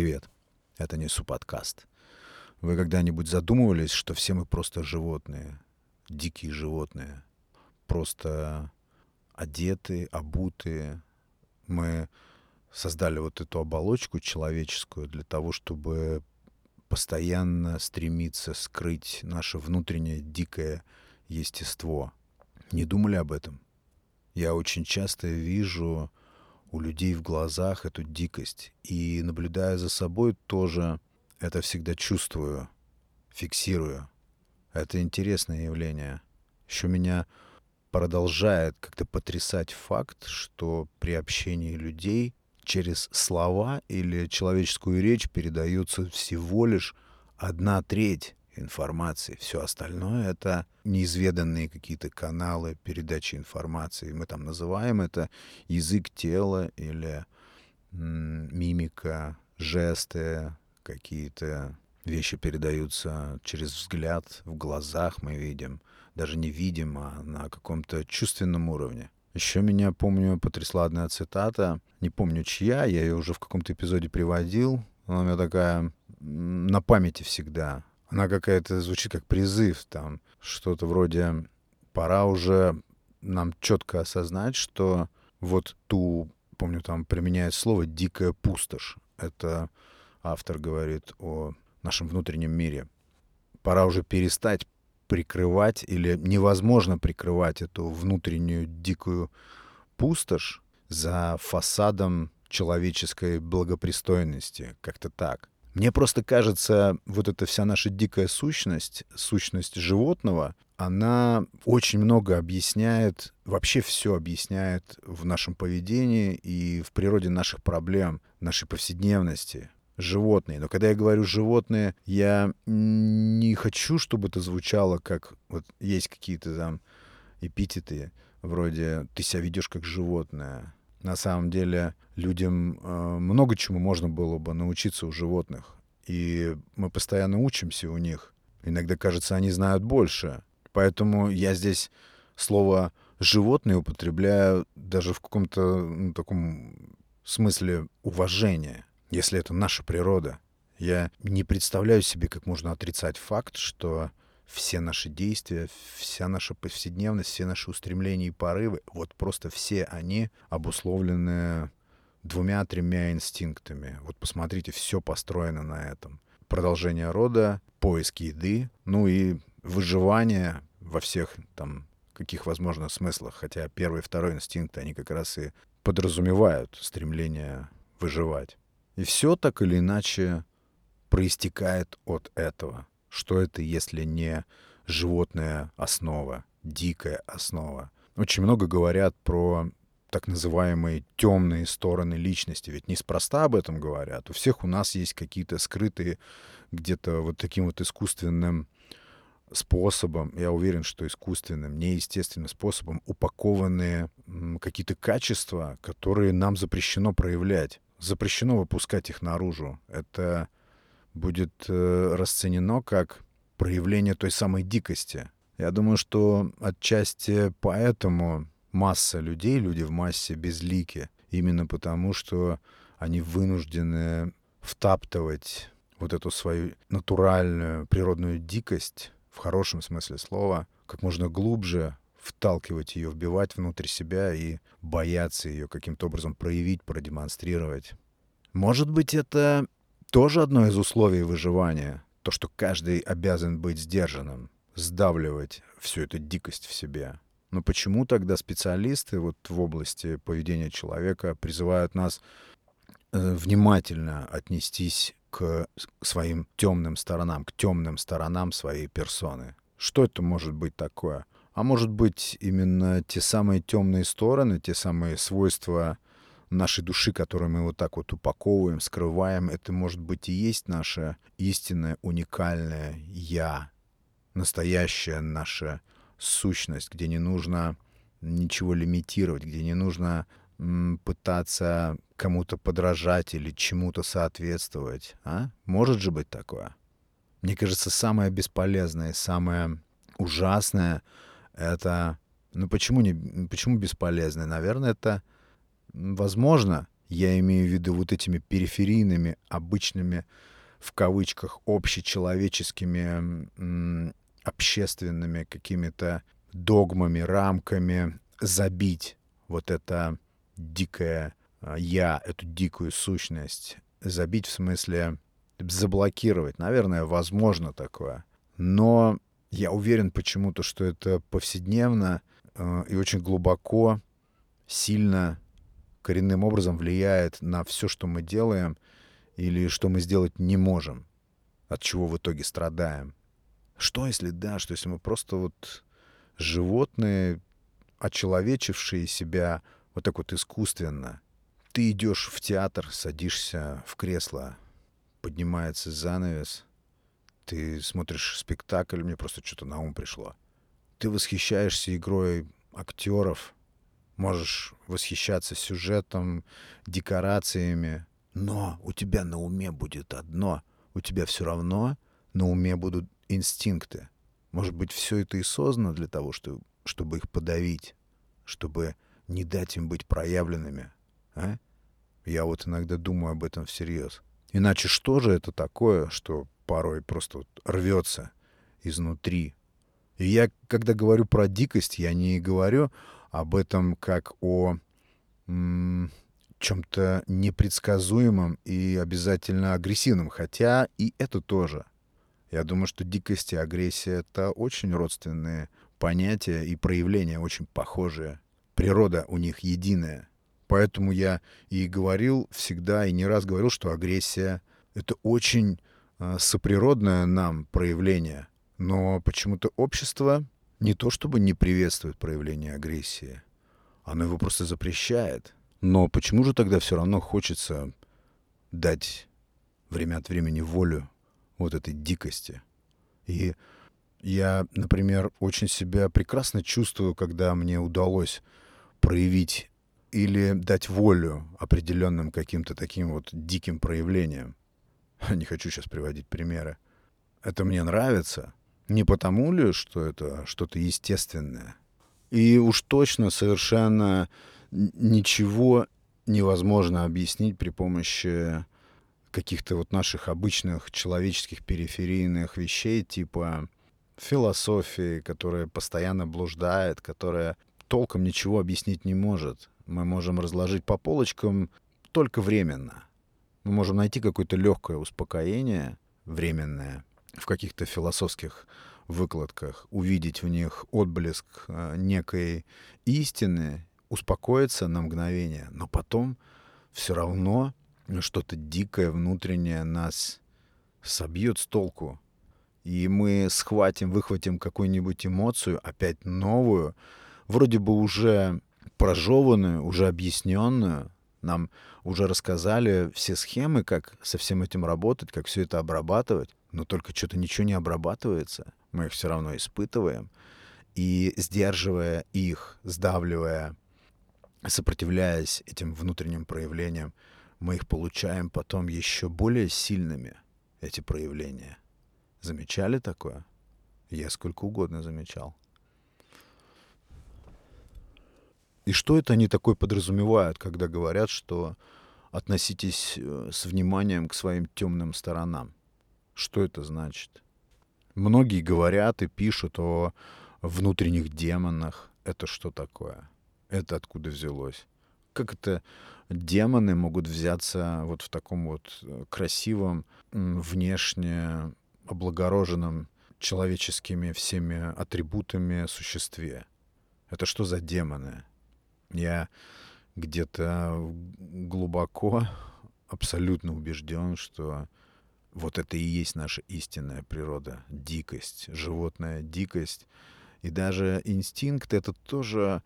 Привет, это Несу подкаст. Вы когда-нибудь задумывались, что все мы просто животные, дикие животные, просто одетые, обутые. Мы создали вот эту оболочку человеческую для того, чтобы постоянно стремиться скрыть наше внутреннее дикое естество. Не думали об этом? Я очень часто вижу у людей в глазах эту дикость. И наблюдая за собой тоже это всегда чувствую, фиксирую. Это интересное явление. Еще меня продолжает как-то потрясать факт, что при общении людей через слова или человеческую речь передается всего лишь одна треть информации. Все остальное — это неизведанные какие-то каналы передачи информации. Мы там называем это язык тела или мимика, жесты, какие-то вещи передаются через взгляд, в глазах мы видим. Даже не видим, а на каком-то чувственном уровне. Еще меня, помню, потрясла одна цитата. Не помню, чья, я ее уже в каком-то эпизоде приводил. Она у меня такая на памяти всегда. Она какая-то звучит как призыв, там что-то вроде пора уже нам четко осознать, что вот ту, помню, там применяет слово «дикая пустошь». Это автор говорит о нашем внутреннем мире. Пора уже перестать прикрывать или невозможно прикрывать эту внутреннюю дикую пустошь за фасадом человеческой благопристойности. Как-то так. Мне просто кажется, вот эта вся наша дикая сущность, сущность животного, она очень много объясняет, вообще все объясняет в нашем поведении и в природе наших проблем, нашей повседневности. Животные. Но когда я говорю животные, я не хочу, чтобы это звучало как вот есть какие-то там эпитеты вроде «ты себя ведешь как животное», на самом деле людям э, много чему можно было бы научиться у животных. И мы постоянно учимся у них. Иногда кажется, они знают больше. Поэтому я здесь слово «животные» употребляю даже в каком-то ну, таком смысле уважения, если это наша природа. Я не представляю себе, как можно отрицать факт, что все наши действия, вся наша повседневность, все наши устремления и порывы, вот просто все они обусловлены двумя-тремя инстинктами. Вот посмотрите, все построено на этом. Продолжение рода, поиск еды, ну и выживание во всех там каких возможно смыслах. Хотя первый и второй инстинкты, они как раз и подразумевают стремление выживать. И все так или иначе проистекает от этого. Что это, если не животная основа, дикая основа? Очень много говорят про так называемые темные стороны личности. Ведь неспроста об этом говорят. У всех у нас есть какие-то скрытые где-то вот таким вот искусственным способом, я уверен, что искусственным, неестественным способом упакованные какие-то качества, которые нам запрещено проявлять. Запрещено выпускать их наружу. Это будет э, расценено как проявление той самой дикости. Я думаю, что отчасти поэтому масса людей, люди в массе безлики, именно потому, что они вынуждены втаптывать вот эту свою натуральную природную дикость, в хорошем смысле слова, как можно глубже вталкивать ее, вбивать внутрь себя и бояться ее каким-то образом проявить, продемонстрировать. Может быть, это тоже одно из условий выживания. То, что каждый обязан быть сдержанным, сдавливать всю эту дикость в себе. Но почему тогда специалисты вот в области поведения человека призывают нас э, внимательно отнестись к своим темным сторонам, к темным сторонам своей персоны? Что это может быть такое? А может быть именно те самые темные стороны, те самые свойства нашей души, которые мы вот так вот упаковываем, скрываем, это может быть и есть наше истинное, уникальное «я», настоящая наша сущность, где не нужно ничего лимитировать, где не нужно пытаться кому-то подражать или чему-то соответствовать. А? Может же быть такое? Мне кажется, самое бесполезное, самое ужасное — это... Ну почему, не, почему бесполезное? Наверное, это возможно, Я имею в виду вот этими периферийными, обычными, в кавычках, общечеловеческими, общественными какими-то догмами, рамками забить вот это дикое а, я, эту дикую сущность. Забить в смысле заблокировать. Наверное, возможно такое. Но я уверен почему-то, что это повседневно э, и очень глубоко, сильно, коренным образом влияет на все, что мы делаем или что мы сделать не можем, от чего в итоге страдаем. Что если да, что если мы просто вот животные, очеловечившие себя вот так вот искусственно. Ты идешь в театр, садишься в кресло, поднимается занавес, ты смотришь спектакль, мне просто что-то на ум пришло. Ты восхищаешься игрой актеров, можешь восхищаться сюжетом, декорациями, но у тебя на уме будет одно. У тебя все равно на уме будут инстинкты. Может быть, все это и создано для того, что, чтобы их подавить, чтобы не дать им быть проявленными. А? Я вот иногда думаю об этом всерьез. Иначе что же это такое, что порой просто вот рвется изнутри? И я, когда говорю про дикость, я не говорю об этом как о чем-то непредсказуемом и обязательно агрессивном, хотя и это тоже. Я думаю, что дикость и агрессия — это очень родственные понятия и проявления, очень похожие. Природа у них единая. Поэтому я и говорил всегда, и не раз говорил, что агрессия — это очень э, соприродное нам проявление. Но почему-то общество не то чтобы не приветствует проявление агрессии, оно его просто запрещает. Но почему же тогда все равно хочется дать время от времени волю вот этой дикости. И я, например, очень себя прекрасно чувствую, когда мне удалось проявить или дать волю определенным каким-то таким вот диким проявлениям. Не хочу сейчас приводить примеры. Это мне нравится. Не потому ли, что это что-то естественное. И уж точно совершенно ничего невозможно объяснить при помощи каких-то вот наших обычных человеческих периферийных вещей, типа философии, которая постоянно блуждает, которая толком ничего объяснить не может. Мы можем разложить по полочкам только временно. Мы можем найти какое-то легкое успокоение, временное, в каких-то философских выкладках, увидеть в них отблеск э, некой истины, успокоиться на мгновение, но потом все равно что-то дикое внутреннее нас собьет с толку. И мы схватим, выхватим какую-нибудь эмоцию, опять новую, вроде бы уже прожеванную, уже объясненную. Нам уже рассказали все схемы, как со всем этим работать, как все это обрабатывать, но только что-то ничего не обрабатывается. Мы их все равно испытываем. И сдерживая их, сдавливая, сопротивляясь этим внутренним проявлениям, мы их получаем потом еще более сильными, эти проявления. Замечали такое? Я сколько угодно замечал. И что это они такое подразумевают, когда говорят, что относитесь э, с вниманием к своим темным сторонам? Что это значит? Многие говорят и пишут о внутренних демонах. Это что такое? Это откуда взялось? Как это демоны могут взяться вот в таком вот э, красивом, внешне облагороженном человеческими всеми атрибутами существе. Это что за демоны? Я где-то глубоко абсолютно убежден, что вот это и есть наша истинная природа, дикость, животная дикость. И даже инстинкт — это тоже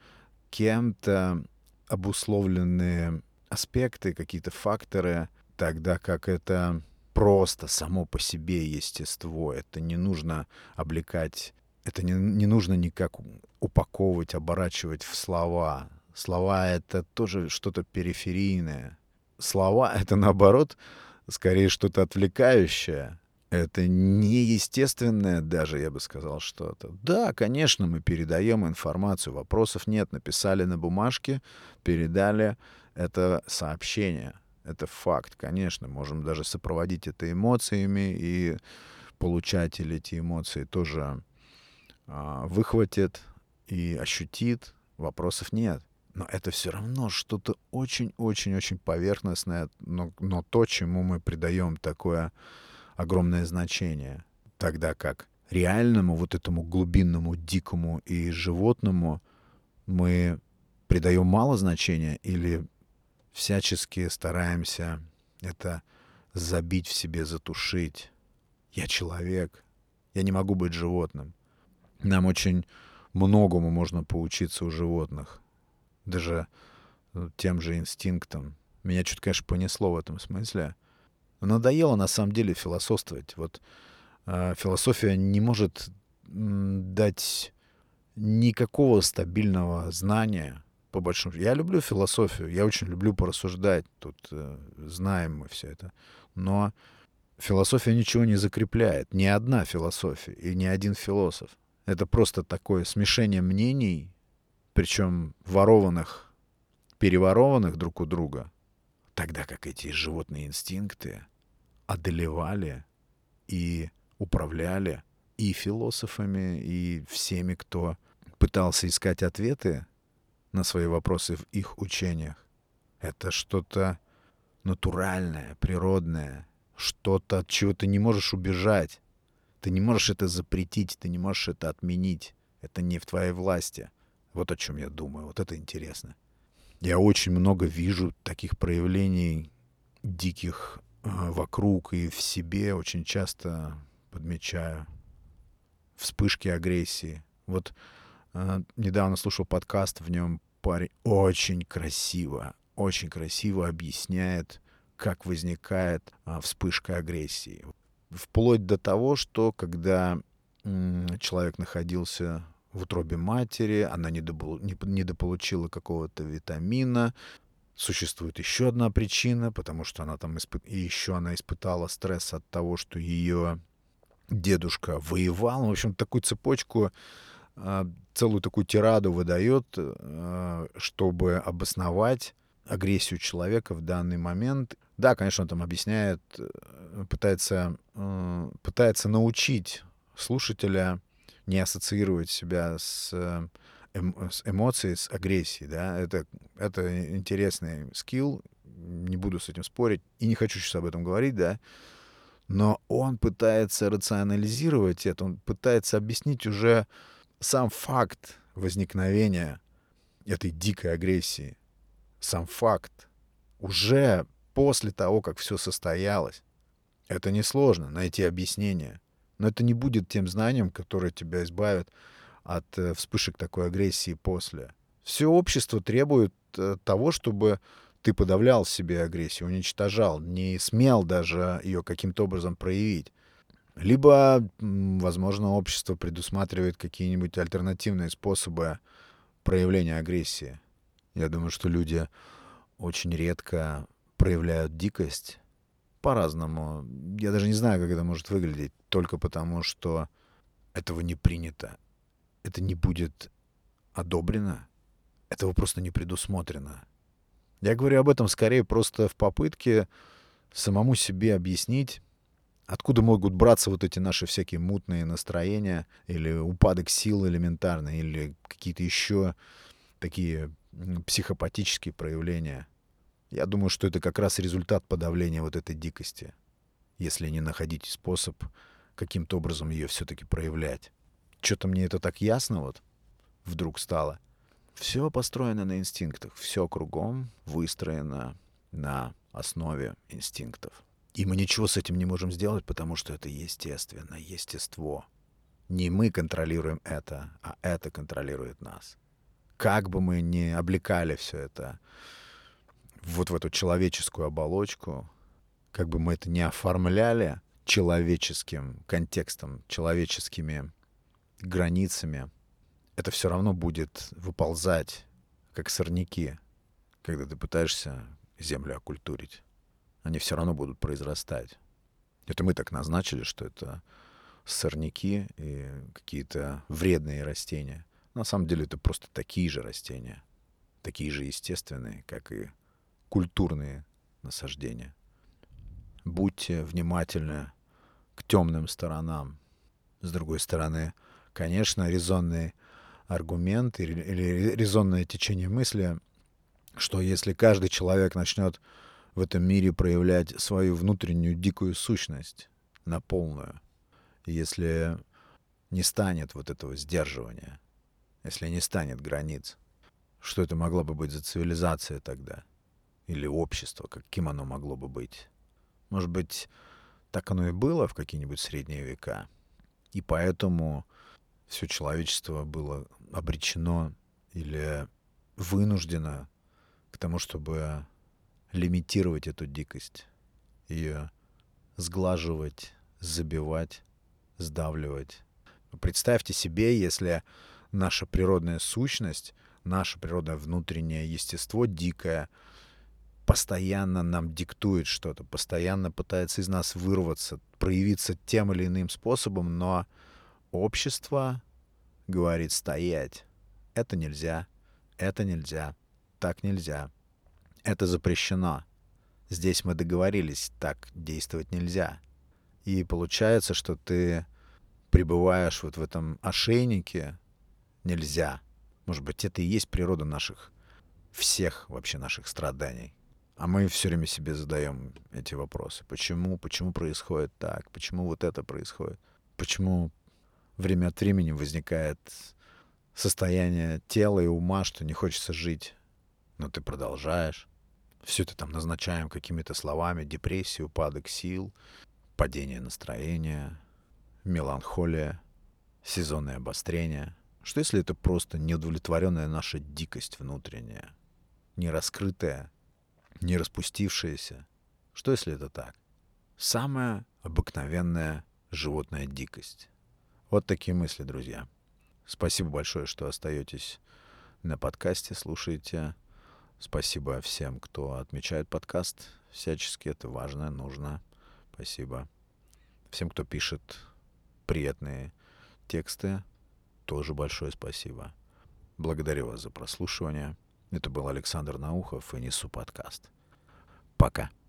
кем-то обусловленные аспекты, какие-то факторы, тогда как это просто само по себе естество. Это не нужно облекать, это не, не нужно никак упаковывать, оборачивать в слова. Слова — это тоже что-то периферийное. Слова — это, наоборот, скорее что-то отвлекающее. Это неестественное даже, я бы сказал, что-то. Да, конечно, мы передаем информацию, вопросов нет. Написали на бумажке, передали, это сообщение, это факт, конечно. Можем даже сопроводить это эмоциями, и получатель эти эмоции тоже а, выхватит и ощутит, вопросов нет. Но это все равно что-то очень-очень-очень поверхностное, но, но то, чему мы придаем такое огромное значение. Тогда как реальному, вот этому глубинному, дикому и животному мы придаем мало значения или всячески стараемся это забить в себе, затушить. Я человек, я не могу быть животным. Нам очень многому можно поучиться у животных. Даже э, тем же инстинктам. Меня чуть, конечно, понесло в этом смысле. Надоело на самом деле философствовать. Вот э, философия не может дать никакого стабильного знания, по большому Я люблю философию, я очень люблю порассуждать, тут э, знаем мы все это. Но философия ничего не закрепляет, ни одна философия и ни один философ. Это просто такое смешение мнений, причем ворованных, переворованных друг у друга, тогда как эти животные инстинкты одолевали и управляли и философами, и всеми, кто пытался искать ответы на свои вопросы в их учениях. Это что-то натуральное, природное, что-то, от чего ты не можешь убежать. Ты не можешь это запретить, ты не можешь это отменить. Это не в твоей власти. Вот о чем я думаю. Вот это интересно. Я очень много вижу таких проявлений диких э, вокруг и в себе. Очень часто подмечаю вспышки агрессии. Вот э, недавно слушал подкаст, в нем парень очень красиво, очень красиво объясняет, как возникает э, вспышка агрессии вплоть до того, что когда человек находился в утробе матери, она недополучила какого-то витамина, существует еще одна причина, потому что она там испы... и еще она испытала стресс от того, что ее дедушка воевал. В общем, такую цепочку, а, целую такую тираду выдает, а, чтобы обосновать агрессию человека в данный момент. Да, конечно, он там объясняет, э, пытается, э, пытается научить слушателя не ассоциировать себя с, э, эм, с эмоцией, с агрессией. Да? Это, это интересный скилл, не буду с этим спорить, и не хочу сейчас об этом говорить, да, но он пытается рационализировать это, он пытается объяснить уже сам факт возникновения этой дикой агрессии сам факт, уже после того, как все состоялось. Это несложно, найти объяснение. Но это не будет тем знанием, которое тебя избавит от э, вспышек такой агрессии после. Все общество требует э, того, чтобы ты подавлял себе агрессию, уничтожал, не смел даже ее каким-то образом проявить. Либо, возможно, общество предусматривает какие-нибудь альтернативные способы проявления агрессии. Я думаю, что люди очень редко проявляют дикость по-разному. Я даже не знаю, как это может выглядеть, только потому, что этого не принято. Это не будет одобрено. Этого просто не предусмотрено. Я говорю об этом скорее просто в попытке самому себе объяснить, откуда могут браться вот эти наши всякие мутные настроения или упадок сил элементарный, или какие-то еще такие психопатические проявления. Я думаю, что это как раз результат подавления вот этой дикости, если не находить способ каким-то образом ее все-таки проявлять. Что-то мне это так ясно вот вдруг стало. Все построено на инстинктах, все кругом выстроено на основе инстинктов. И мы ничего с этим не можем сделать, потому что это естественно, естество. Не мы контролируем это, а это контролирует нас как бы мы ни облекали все это вот в эту человеческую оболочку, как бы мы это не оформляли человеческим контекстом, человеческими границами, это все равно будет выползать, как сорняки, когда ты пытаешься землю окультурить. Они все равно будут произрастать. Это мы так назначили, что это сорняки и какие-то вредные растения — на самом деле это просто такие же растения, такие же естественные, как и культурные насаждения. Будьте внимательны к темным сторонам. С другой стороны, конечно, резонный аргумент или резонное течение мысли, что если каждый человек начнет в этом мире проявлять свою внутреннюю дикую сущность на полную, если не станет вот этого сдерживания, если не станет границ, что это могло бы быть за цивилизация тогда? Или общество, каким оно могло бы быть? Может быть, так оно и было в какие-нибудь средние века. И поэтому все человечество было обречено или вынуждено к тому, чтобы лимитировать эту дикость, ее сглаживать, забивать, сдавливать. Представьте себе, если наша природная сущность, наше природное внутреннее естество дикое постоянно нам диктует что-то, постоянно пытается из нас вырваться, проявиться тем или иным способом, но общество говорит стоять. Это нельзя, это нельзя, так нельзя. Это запрещено. Здесь мы договорились, так действовать нельзя. И получается, что ты пребываешь вот в этом ошейнике нельзя. Может быть, это и есть природа наших, всех вообще наших страданий. А мы все время себе задаем эти вопросы. Почему? Почему происходит так? Почему вот это происходит? Почему время от времени возникает состояние тела и ума, что не хочется жить, но ты продолжаешь? Все это там назначаем какими-то словами. Депрессия, упадок сил, падение настроения, меланхолия, сезонное обострение. Что если это просто неудовлетворенная наша дикость внутренняя, не раскрытая, не распустившаяся? Что если это так? Самая обыкновенная животная дикость. Вот такие мысли, друзья. Спасибо большое, что остаетесь на подкасте, слушаете. Спасибо всем, кто отмечает подкаст. Всячески это важно, нужно. Спасибо. Всем, кто пишет приятные тексты, тоже большое спасибо. Благодарю вас за прослушивание. Это был Александр Наухов и Несу подкаст. Пока.